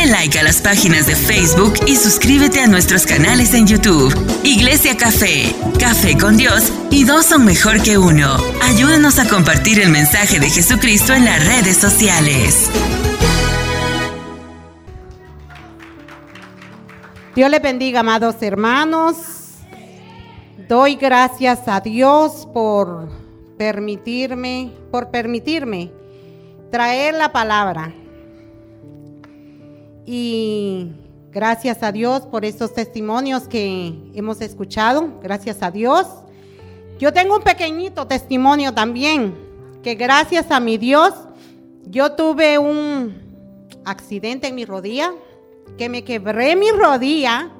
Dale like a las páginas de Facebook y suscríbete a nuestros canales en YouTube. Iglesia Café, Café con Dios y dos son mejor que uno. Ayúdanos a compartir el mensaje de Jesucristo en las redes sociales. Dios le bendiga, amados hermanos. Doy gracias a Dios por permitirme, por permitirme traer la palabra. Y gracias a Dios por estos testimonios que hemos escuchado. Gracias a Dios. Yo tengo un pequeñito testimonio también, que gracias a mi Dios, yo tuve un accidente en mi rodilla que me quebré mi rodilla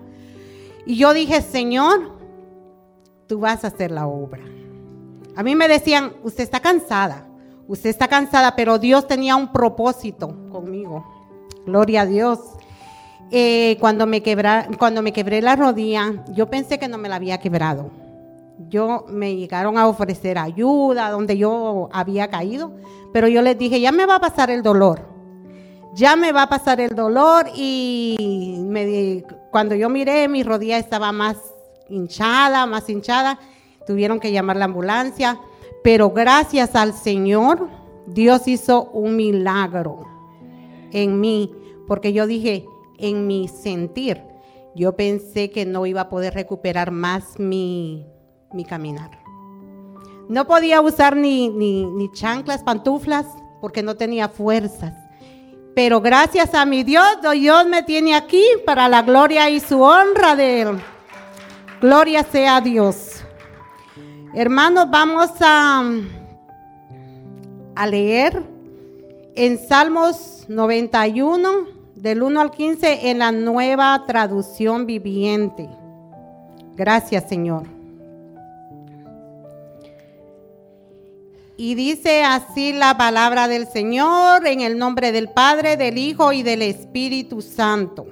y yo dije, Señor, tú vas a hacer la obra. A mí me decían, usted está cansada, usted está cansada, pero Dios tenía un propósito conmigo. Gloria a Dios. Eh, cuando, me cuando me quebré la rodilla, yo pensé que no me la había quebrado. Yo me llegaron a ofrecer ayuda donde yo había caído, pero yo les dije, ya me va a pasar el dolor ya me va a pasar el dolor y me, cuando yo miré mi rodilla estaba más hinchada, más hinchada, tuvieron que llamar la ambulancia, pero gracias al Señor Dios hizo un milagro en mí, porque yo dije, en mi sentir, yo pensé que no iba a poder recuperar más mi, mi caminar. No podía usar ni, ni, ni chanclas, pantuflas, porque no tenía fuerzas. Pero gracias a mi Dios, Dios me tiene aquí para la gloria y su honra de Él. Gloria sea a Dios. Hermanos, vamos a, a leer en Salmos 91, del 1 al 15, en la nueva traducción viviente. Gracias, Señor. Y dice así la palabra del Señor en el nombre del Padre, del Hijo y del Espíritu Santo.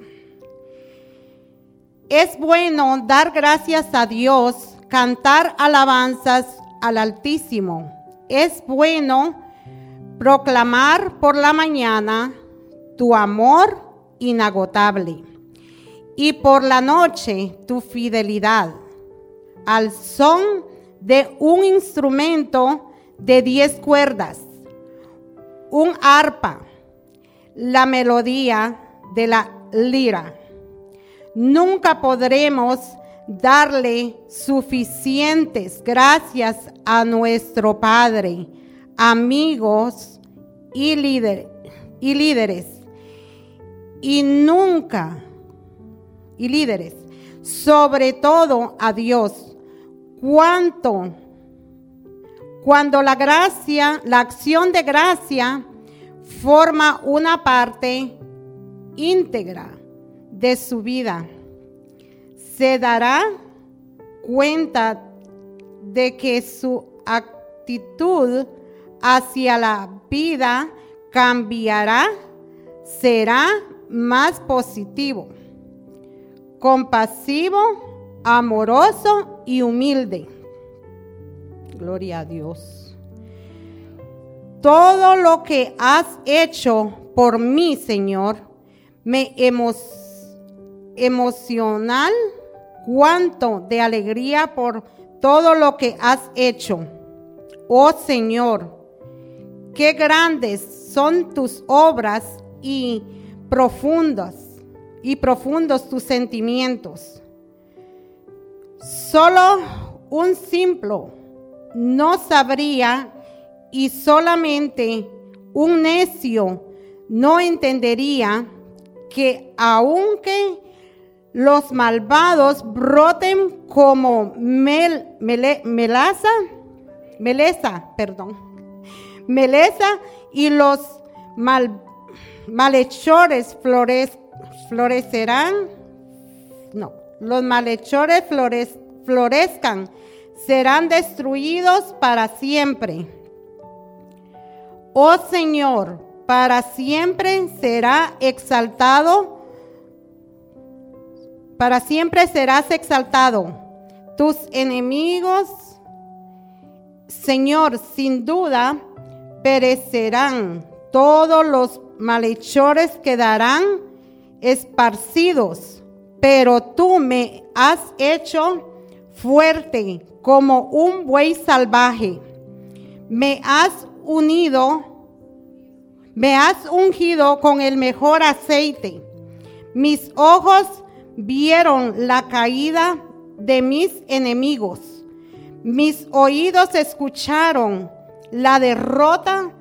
Es bueno dar gracias a Dios, cantar alabanzas al Altísimo. Es bueno proclamar por la mañana tu amor inagotable y por la noche tu fidelidad al son de un instrumento de diez cuerdas, un arpa, la melodía de la lira. Nunca podremos darle suficientes gracias a nuestro Padre, amigos y, y líderes. Y nunca, y líderes, sobre todo a Dios, cuánto cuando la gracia, la acción de gracia forma una parte íntegra de su vida, se dará cuenta de que su actitud hacia la vida cambiará, será más positivo, compasivo, amoroso y humilde. Gloria a Dios. Todo lo que has hecho por mí, Señor, me emocional, cuánto de alegría por todo lo que has hecho. Oh Señor, qué grandes son tus obras y profundas y profundos tus sentimientos. Solo un simple no sabría y solamente un necio no entendería que aunque los malvados broten como mel, melaza, meleza, perdón, meleza y los mal, malhechores florecerán, no, los malhechores florezcan serán destruidos para siempre. Oh Señor, para siempre será exaltado, para siempre serás exaltado. Tus enemigos, Señor, sin duda perecerán. Todos los malhechores quedarán esparcidos, pero tú me has hecho fuerte como un buey salvaje. Me has unido, me has ungido con el mejor aceite. Mis ojos vieron la caída de mis enemigos. Mis oídos escucharon la derrota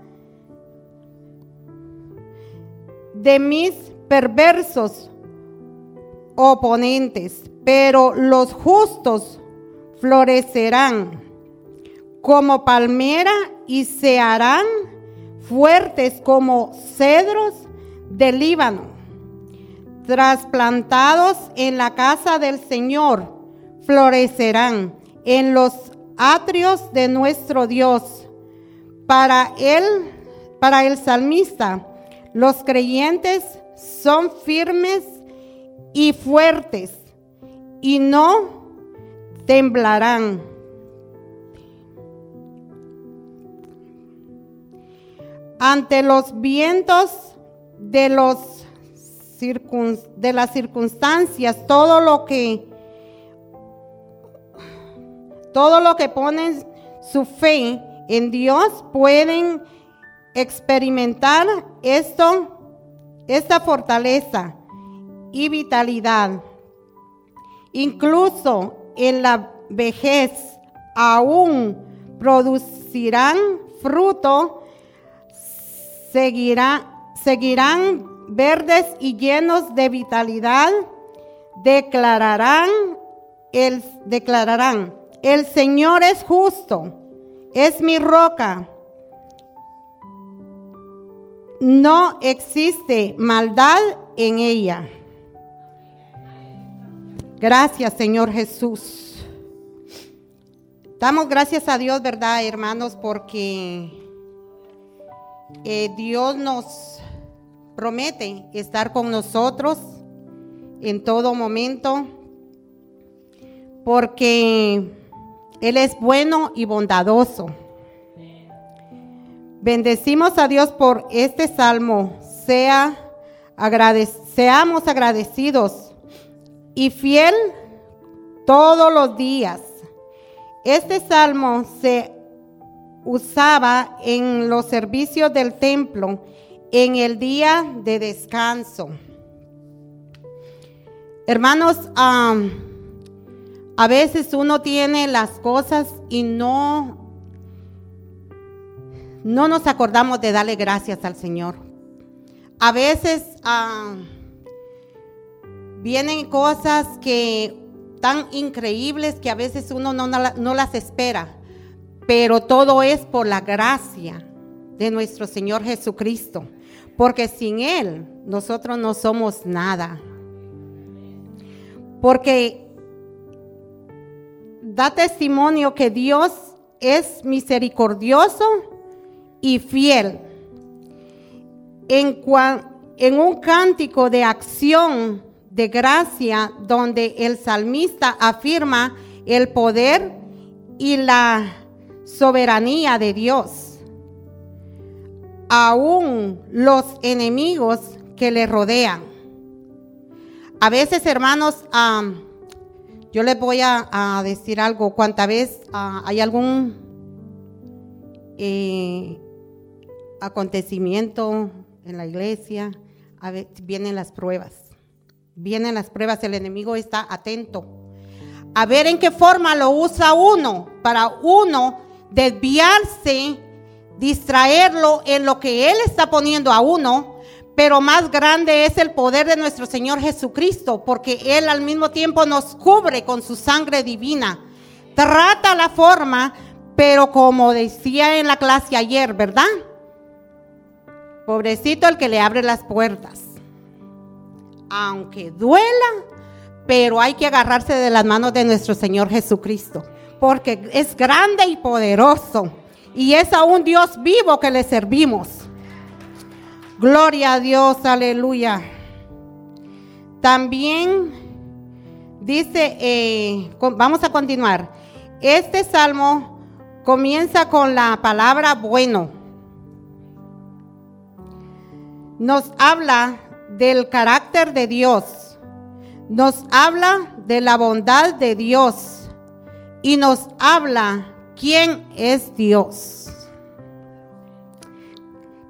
de mis perversos oponentes, pero los justos florecerán como palmera y se harán fuertes como cedros del Líbano, trasplantados en la casa del Señor, florecerán en los atrios de nuestro Dios. Para él, para el salmista, los creyentes son firmes y fuertes y no temblarán. Ante los vientos de, los de las circunstancias, todo lo que todo lo que ponen su fe en Dios pueden experimentar esto, esta fortaleza y vitalidad. Incluso en la vejez aún producirán fruto, seguirán verdes y llenos de vitalidad, declararán el, declararán, el Señor es justo, es mi roca no existe maldad en ella. Gracias, Señor Jesús. Damos gracias a Dios, ¿verdad, hermanos? Porque eh, Dios nos promete estar con nosotros en todo momento. Porque Él es bueno y bondadoso. Bendecimos a Dios por este salmo. Sea seamos agradecidos y fiel todos los días. Este salmo se usaba en los servicios del templo en el día de descanso. Hermanos, a veces uno tiene las cosas y no no nos acordamos de darle gracias al Señor. A veces ah, vienen cosas que tan increíbles que a veces uno no, no las espera, pero todo es por la gracia de nuestro Señor Jesucristo, porque sin Él nosotros no somos nada. Porque da testimonio que Dios es misericordioso y fiel. En, un cántico de acción de gracia donde el salmista afirma el poder y la soberanía de Dios. Aún los enemigos que le rodean. A veces, hermanos, yo les voy a, decir algo. Cuánta vez ah, hay algún eh, acontecimiento en la iglesia, a ver, vienen las pruebas. Vienen las pruebas, el enemigo está atento. A ver en qué forma lo usa uno para uno desviarse, distraerlo en lo que Él está poniendo a uno. Pero más grande es el poder de nuestro Señor Jesucristo, porque Él al mismo tiempo nos cubre con su sangre divina. Trata la forma, pero como decía en la clase ayer, ¿verdad? Pobrecito el que le abre las puertas. Aunque duela, pero hay que agarrarse de las manos de nuestro Señor Jesucristo, porque es grande y poderoso. Y es a un Dios vivo que le servimos. Gloria a Dios, aleluya. También dice, eh, vamos a continuar. Este salmo comienza con la palabra bueno nos habla del carácter de Dios. Nos habla de la bondad de Dios y nos habla quién es Dios.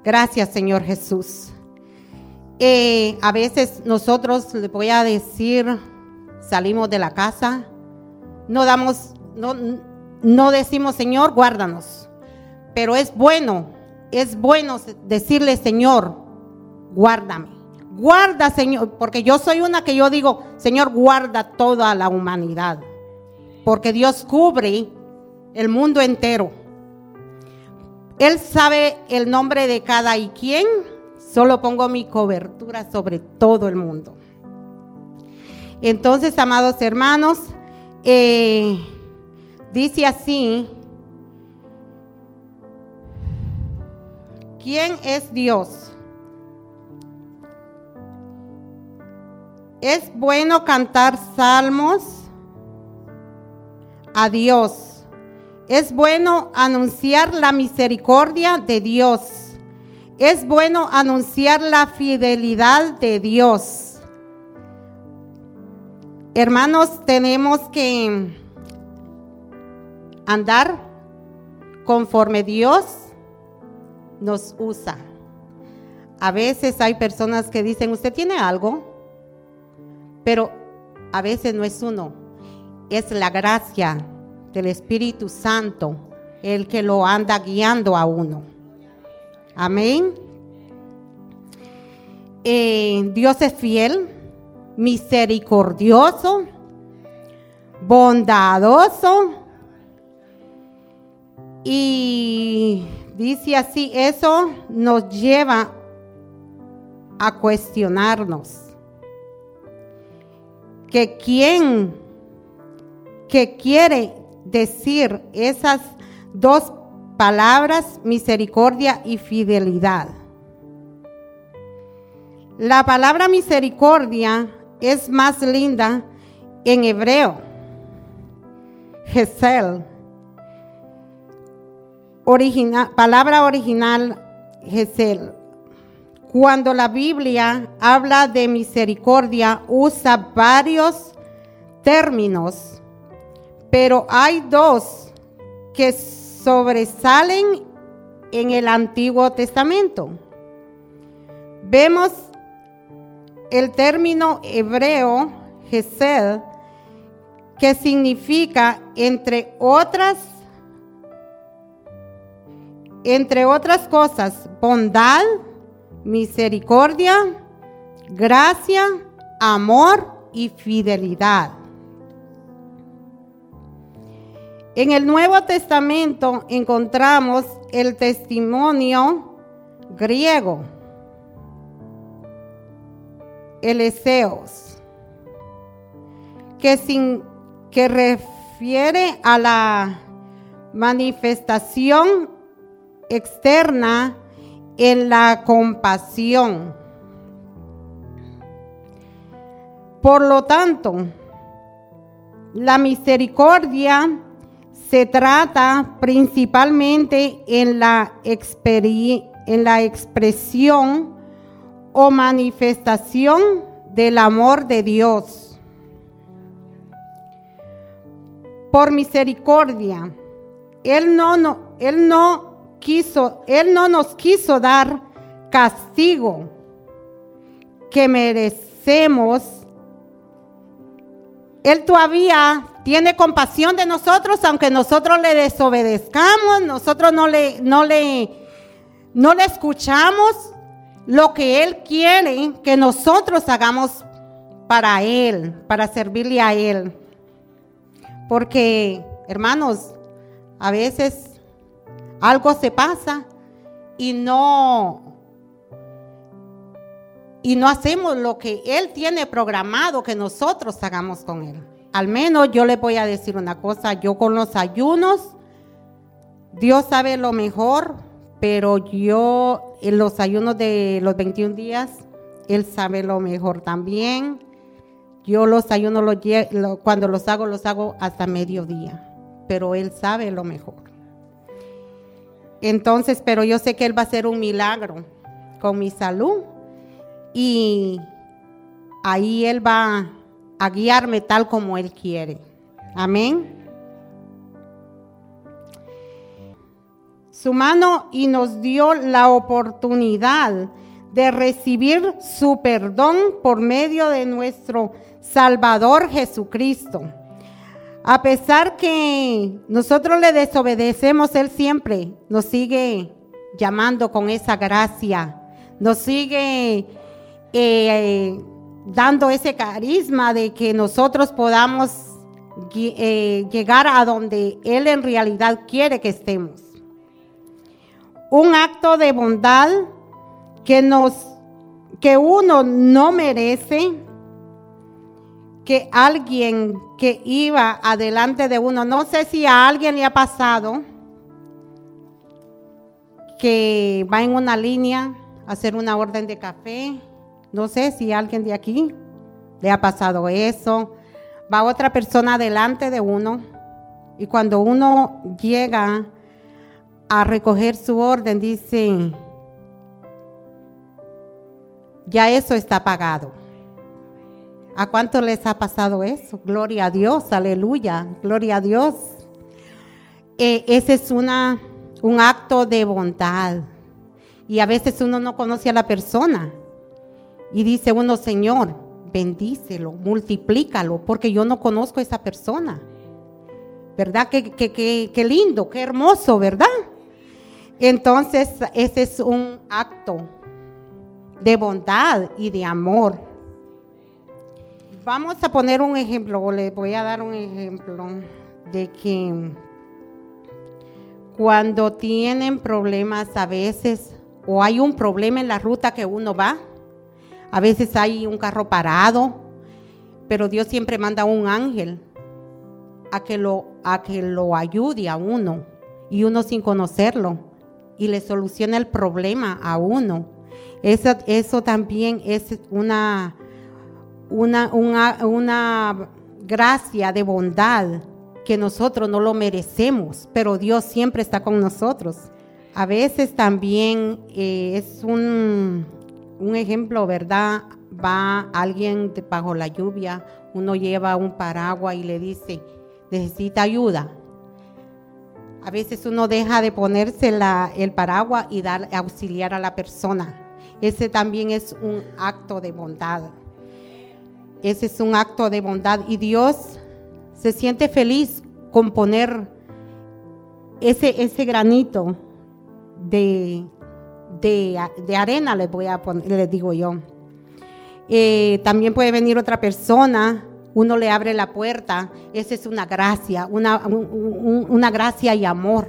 Gracias, Señor Jesús. Eh, a veces nosotros, le voy a decir, salimos de la casa, no damos, no, no decimos, Señor, guárdanos. Pero es bueno, es bueno decirle, Señor, guárdame. Guarda, Señor, porque yo soy una que yo digo, Señor, guarda toda la humanidad. Porque Dios cubre el mundo entero. Él sabe el nombre de cada y quien. Solo pongo mi cobertura sobre todo el mundo. Entonces, amados hermanos, eh, dice así, ¿quién es Dios? Es bueno cantar salmos a Dios. Es bueno anunciar la misericordia de Dios. Es bueno anunciar la fidelidad de Dios. Hermanos, tenemos que andar conforme Dios nos usa. A veces hay personas que dicen, ¿usted tiene algo? Pero a veces no es uno, es la gracia del Espíritu Santo el que lo anda guiando a uno. Amén. Eh, Dios es fiel, misericordioso, bondadoso. Y dice así, eso nos lleva a cuestionarnos que quien que quiere decir esas dos palabras, misericordia y fidelidad. La palabra misericordia es más linda en hebreo. Gesel. Palabra original, Gesel. Cuando la Biblia habla de misericordia, usa varios términos, pero hay dos que sobresalen en el Antiguo Testamento. Vemos el término hebreo, Gesed, que significa, entre otras, entre otras cosas, bondad, misericordia, gracia, amor y fidelidad. En el Nuevo Testamento encontramos el testimonio griego, el Eseos, que, que refiere a la manifestación externa en la compasión. Por lo tanto, la misericordia se trata principalmente en la, en la expresión o manifestación del amor de Dios. Por misericordia, Él no, no, Él no quiso, Él no nos quiso dar castigo que merecemos. Él todavía tiene compasión de nosotros, aunque nosotros le desobedezcamos, nosotros no le, no le, no le escuchamos lo que Él quiere que nosotros hagamos para Él, para servirle a Él. Porque, hermanos, a veces algo se pasa y no y no hacemos lo que él tiene programado que nosotros hagamos con él. Al menos yo le voy a decir una cosa, yo con los ayunos Dios sabe lo mejor, pero yo en los ayunos de los 21 días él sabe lo mejor también. Yo los ayunos los, cuando los hago los hago hasta mediodía, pero él sabe lo mejor. Entonces, pero yo sé que Él va a hacer un milagro con mi salud y ahí Él va a guiarme tal como Él quiere. Amén. Su mano y nos dio la oportunidad de recibir su perdón por medio de nuestro Salvador Jesucristo. A pesar que nosotros le desobedecemos, Él siempre nos sigue llamando con esa gracia, nos sigue eh, dando ese carisma de que nosotros podamos eh, llegar a donde Él en realidad quiere que estemos. Un acto de bondad que nos que uno no merece que alguien que iba adelante de uno, no sé si a alguien le ha pasado que va en una línea a hacer una orden de café, no sé si alguien de aquí le ha pasado eso, va otra persona adelante de uno y cuando uno llega a recoger su orden dice, ya eso está pagado. ¿A cuánto les ha pasado eso? Gloria a Dios, aleluya, gloria a Dios. Eh, ese es una, un acto de bondad. Y a veces uno no conoce a la persona. Y dice uno, Señor, bendícelo, multiplícalo, porque yo no conozco a esa persona. ¿Verdad? Qué, qué lindo, qué hermoso, ¿verdad? Entonces, ese es un acto de bondad y de amor. Vamos a poner un ejemplo, o le voy a dar un ejemplo de que cuando tienen problemas a veces, o hay un problema en la ruta que uno va, a veces hay un carro parado, pero Dios siempre manda un ángel a que lo, a que lo ayude a uno, y uno sin conocerlo, y le soluciona el problema a uno. Eso, eso también es una, una, una, gracia de bondad que nosotros no lo merecemos, pero Dios siempre está con nosotros. A veces también eh, es un, un, ejemplo, ¿verdad? Va alguien bajo la lluvia, uno lleva un paraguas y le dice, necesita ayuda. A veces uno deja de ponerse el paraguas y dar auxiliar a la persona. Ese también es un acto de bondad. Ese es un acto de bondad y Dios se siente feliz con poner ese, ese granito de, de, arena, les voy a poner, les digo yo. Eh, también puede venir otra persona, uno le abre la puerta, esa es una gracia, una, una gracia y amor,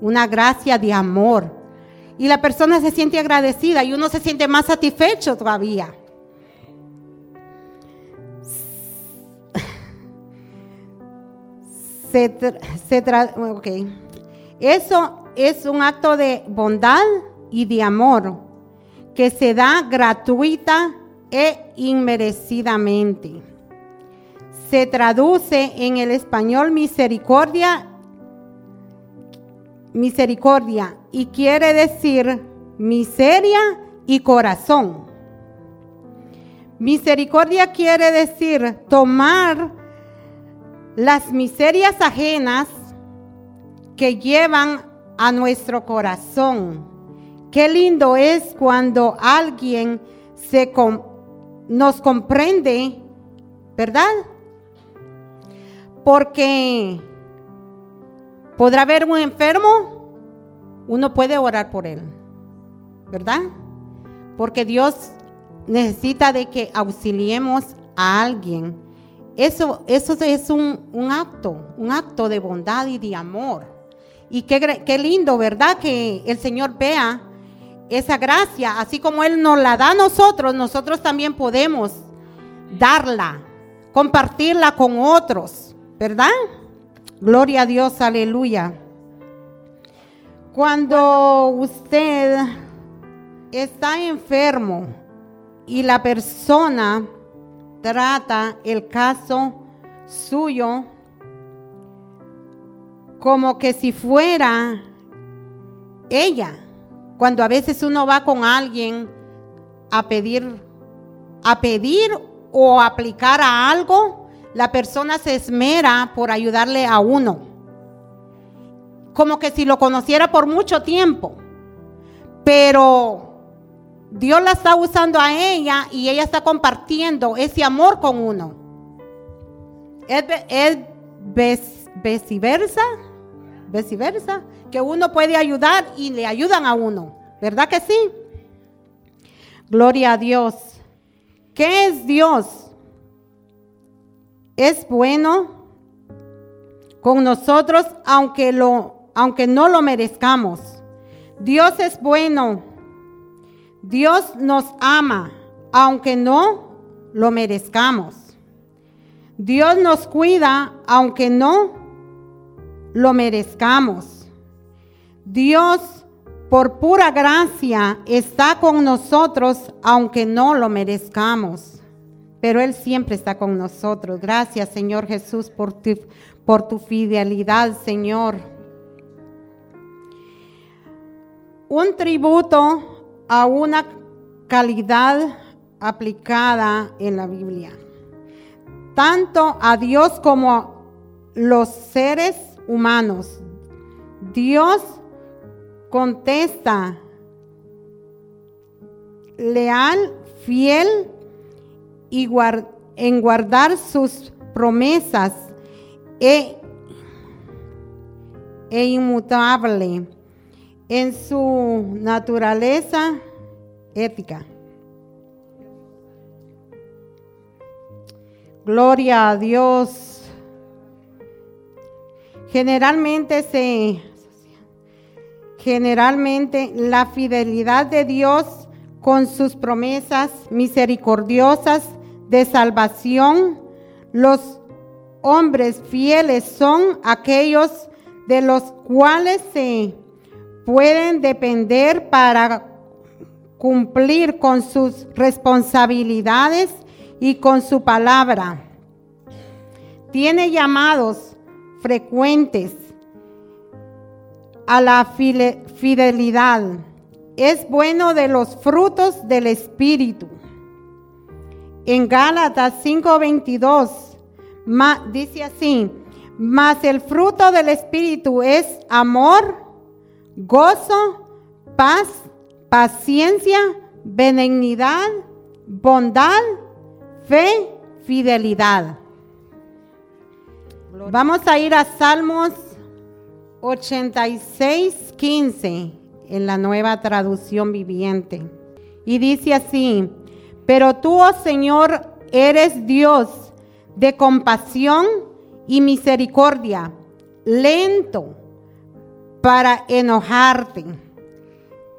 una gracia de amor y la persona se siente agradecida y uno se siente más satisfecho todavía. Se, Eso es un acto de bondad y de amor que se da gratuita e inmerecidamente. Se traduce en el español misericordia misericordia y quiere decir miseria y corazón. Misericordia quiere decir tomar las miserias ajenas que llevan a nuestro corazón. Qué lindo es cuando alguien se nos comprende, ¿verdad? Porque Podrá haber un enfermo, uno puede orar por él, ¿verdad? Porque Dios necesita de que auxiliemos a alguien. Eso, eso es un, acto, un acto de bondad y de amor. Y qué, qué lindo, ¿verdad? Que el Señor vea esa gracia, así como Él nos la da a nosotros, nosotros también podemos darla, compartirla con otros, ¿verdad? Gloria a Dios, aleluya. Cuando usted está enfermo y la persona trata el caso suyo como que si fuera ella, cuando a veces uno va con alguien a pedir, a pedir o aplicar a algo, la persona se esmera por ayudarle a uno. Como que si lo conociera por mucho tiempo. Pero Dios la está usando a ella y ella está compartiendo ese amor con uno. Es, es viceversa, viceversa, que uno puede ayudar y le ayudan a uno. ¿Verdad que sí? Gloria a Dios. ¿Qué es Dios? Es bueno con nosotros aunque lo aunque no lo merezcamos. Dios es bueno. Dios nos ama aunque no lo merezcamos. Dios nos cuida aunque no lo merezcamos. Dios por pura gracia está con nosotros aunque no lo merezcamos. Pero Él siempre está con nosotros. Gracias Señor Jesús por tu, por tu fidelidad, Señor. Un tributo a una calidad aplicada en la Biblia. Tanto a Dios como a los seres humanos. Dios contesta, leal, fiel y en guardar sus promesas e, e inmutable en su naturaleza ética. Gloria a Dios. Generalmente se generalmente la fidelidad de Dios con sus promesas misericordiosas de salvación. Los hombres fieles son aquellos de los cuales se pueden depender para cumplir con sus responsabilidades y con su palabra. Tiene llamados frecuentes a la fidelidad. Es bueno de los frutos del Espíritu. En Gálatas 5:22 dice así, mas el fruto del Espíritu es amor, gozo, paz, paciencia, benignidad, bondad, fe, fidelidad. Vamos a ir a Salmos 86, 15 en la nueva traducción viviente. Y dice así, pero tú, oh Señor, eres Dios de compasión y misericordia, lento para enojarte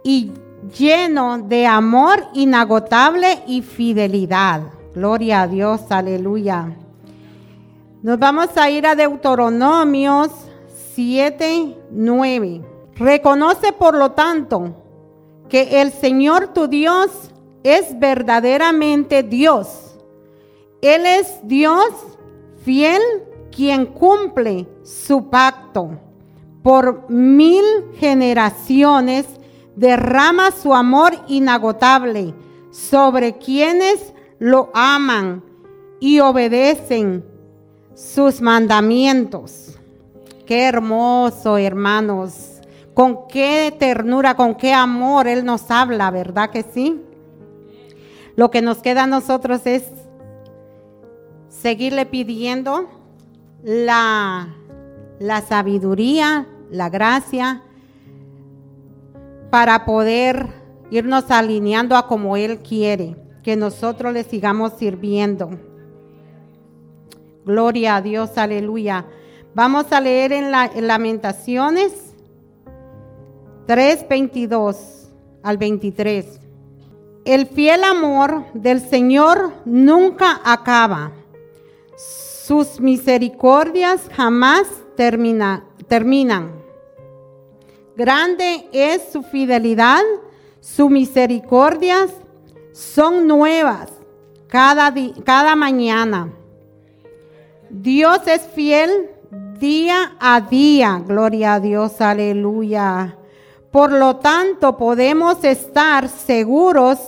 y lleno de amor inagotable y fidelidad. Gloria a Dios, aleluya. Nos vamos a ir a Deuteronomios 7, 9. Reconoce por lo tanto que el Señor tu Dios es verdaderamente Dios. Él es Dios fiel quien cumple su pacto. Por mil generaciones derrama su amor inagotable sobre quienes lo aman y obedecen sus mandamientos. Qué hermoso, hermanos. Con qué ternura, con qué amor Él nos habla, ¿verdad que sí? Lo que nos queda a nosotros es seguirle pidiendo la, la sabiduría, la gracia, para poder irnos alineando a como Él quiere, que nosotros le sigamos sirviendo. Gloria a Dios, aleluya. Vamos a leer en, la, Lamentaciones 3, 22 al 23. El fiel amor del Señor nunca acaba. Sus misericordias jamás termina, terminan. Grande es su fidelidad, sus misericordias son nuevas cada mañana. Dios es fiel día a día. Gloria a Dios, aleluya. Por lo tanto, podemos estar seguros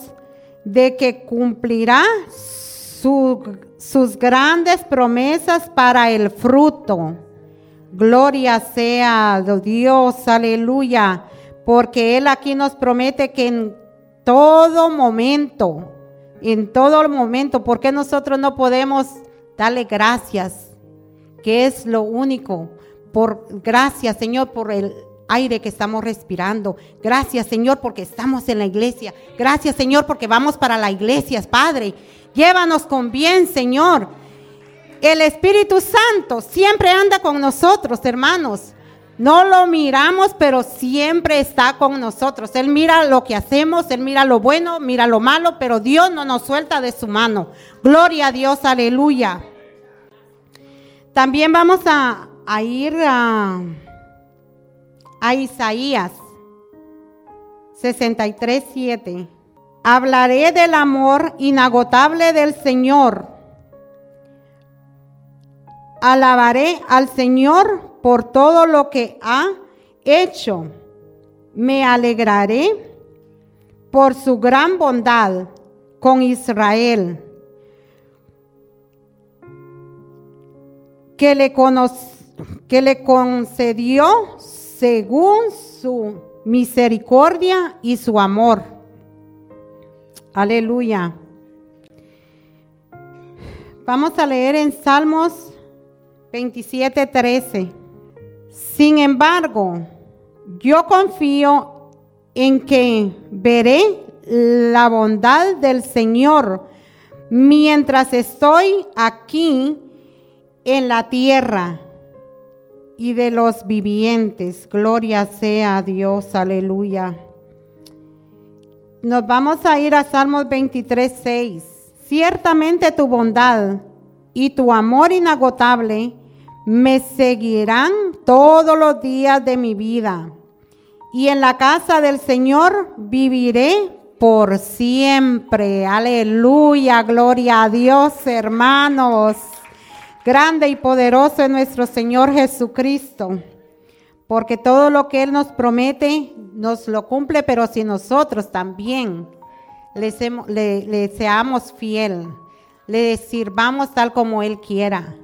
de que cumplirá sus grandes promesas para el fruto. Gloria sea Dios, aleluya, porque Él aquí nos promete que en todo momento, en todo momento, porque nosotros no podemos darle gracias, que es lo único. Por gracias, Señor, por el aire que estamos respirando. Gracias, Señor, porque estamos en la iglesia. Gracias, Señor, porque vamos para la iglesia, Padre. Llévanos con bien, Señor. El Espíritu Santo siempre anda con nosotros, hermanos. No lo miramos, pero siempre está con nosotros. Él mira lo que hacemos, Él mira lo bueno, mira lo malo, pero Dios no nos suelta de su mano. Gloria a Dios, aleluya. También vamos a, ir a, a Isaías 63, 7. Hablaré del amor inagotable del Señor. Alabaré al Señor por todo lo que ha hecho. Me alegraré por su gran bondad con Israel. Que le, que le concedió según su misericordia y su amor Aleluya. Vamos a leer en Salmos 27, 13. Sin embargo, yo confío en que veré la bondad del Señor mientras estoy aquí en la tierra y de los vivientes. Gloria sea a Dios, aleluya. Nos vamos a ir a Salmos 23, 6. Ciertamente tu bondad y tu amor inagotable me seguirán todos los días de mi vida. Y en la casa del Señor viviré por siempre. Aleluya, gloria a Dios, hermanos. Grande y poderoso es nuestro Señor Jesucristo porque todo lo que Él nos promete nos lo cumple, pero si nosotros también le, seamos fiel, le sirvamos tal como Él quiera.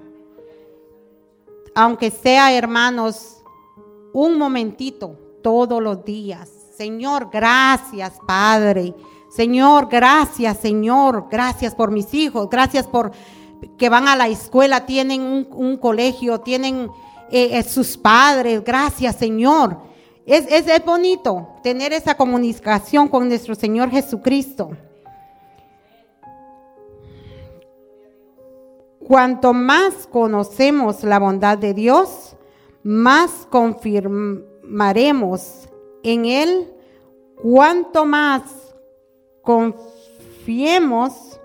Aunque sea, hermanos, un momentito todos los días. Señor, gracias, Padre. Señor, gracias, Señor. Gracias por mis hijos. Gracias por que van a la escuela, tienen un, colegio, tienen eh, eh, sus padres. Gracias, Señor. Es, es, bonito tener esa comunicación con nuestro Señor Jesucristo. Cuanto más conocemos la bondad de Dios, más confirmaremos en Él. Cuanto más confiemos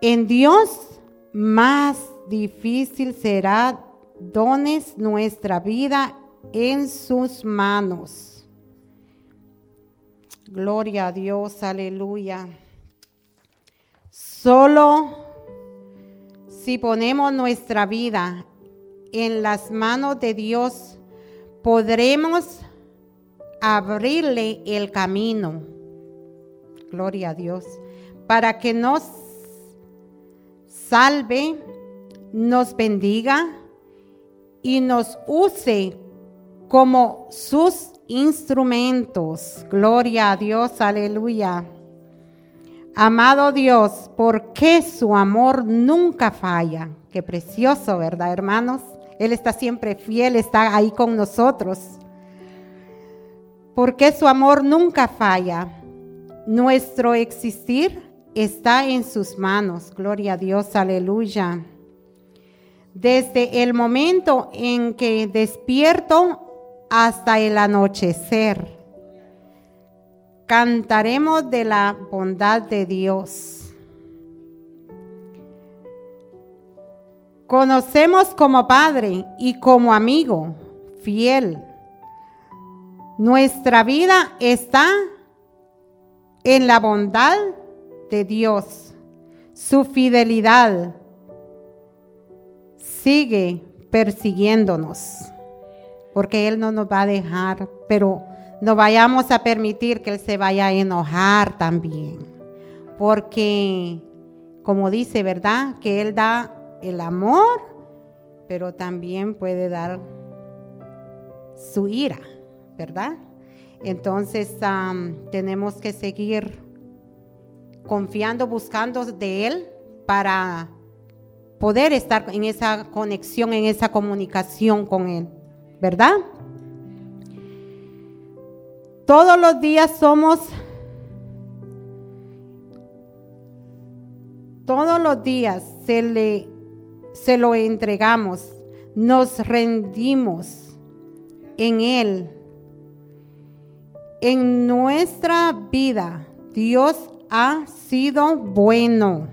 en Dios, más difícil será dones nuestra vida en sus manos. Gloria a Dios, aleluya. Solo si ponemos nuestra vida en las manos de Dios, podremos abrirle el camino. Gloria a Dios. Para que nos salve, nos bendiga y nos use como sus instrumentos. Gloria a Dios, aleluya. Amado Dios, porque su amor nunca falla. Qué precioso, ¿verdad, hermanos? Él está siempre fiel, está ahí con nosotros. Porque su amor nunca falla. Nuestro existir está en sus manos. Gloria a Dios, aleluya. Desde el momento en que despierto hasta el anochecer, cantaremos de la bondad de Dios. Conocemos como Padre y como amigo fiel. Nuestra vida está en la bondad de Dios, su fidelidad sigue persiguiéndonos, porque Él no nos va a dejar, pero no vayamos a permitir que Él se vaya a enojar también. porque, como dice, ¿verdad? Que Él da el amor, pero también puede dar su ira, ¿verdad? Entonces tenemos que seguir confiando, buscando de Él para poder estar en esa conexión, en esa comunicación con Él, ¿verdad? Todos los días somos, todos los días se le, se lo entregamos, nos rendimos en Él. En nuestra vida, Dios ha sido bueno.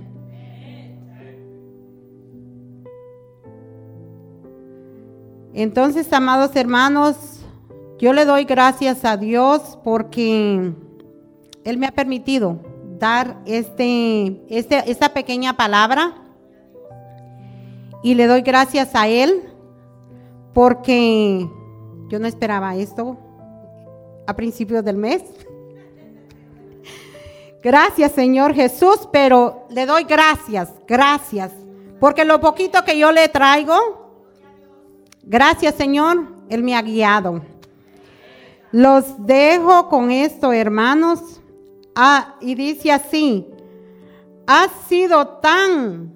Entonces, amados hermanos, yo le doy gracias a Dios porque Él me ha permitido dar este, este, esta pequeña palabra y le doy gracias a Él porque yo no esperaba esto a principios del mes. Gracias Señor Jesús, pero le doy gracias, gracias, porque lo poquito que yo le traigo, gracias Señor, Él me ha guiado. Los dejo con esto, hermanos. Ah, y dice así, has sido tan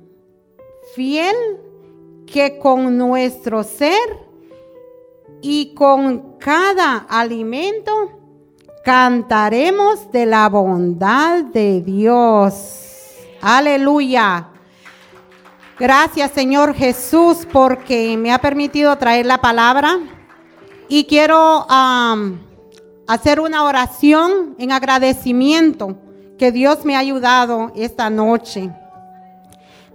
fiel que con nuestro ser y con cada alimento cantaremos de la bondad de Dios. Aleluya. Gracias Señor Jesús porque me ha permitido traer la palabra y quiero hacer una oración en agradecimiento que Dios me ha ayudado esta noche.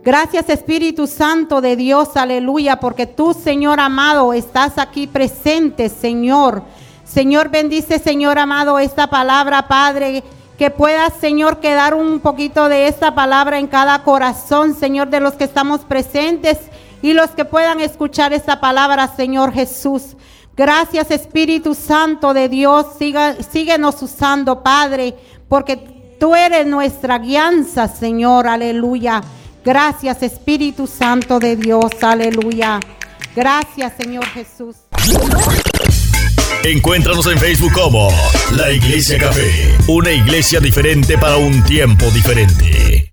Gracias Espíritu Santo de Dios, aleluya, porque tú, Señor amado, estás aquí presente, Señor. Señor, bendice, Señor amado, esta palabra, Padre, que pueda, Señor, quedar un poquito de esta palabra en cada corazón, Señor, de los que estamos presentes y los que puedan escuchar esta palabra, Señor Jesús. Gracias Espíritu Santo de Dios, Siga, síguenos usando, Padre, porque tú eres nuestra guianza, Señor, aleluya. Gracias Espíritu Santo de Dios, aleluya. Gracias Señor Jesús. Encuéntranos en Facebook como La Iglesia Café, una iglesia diferente para un tiempo diferente.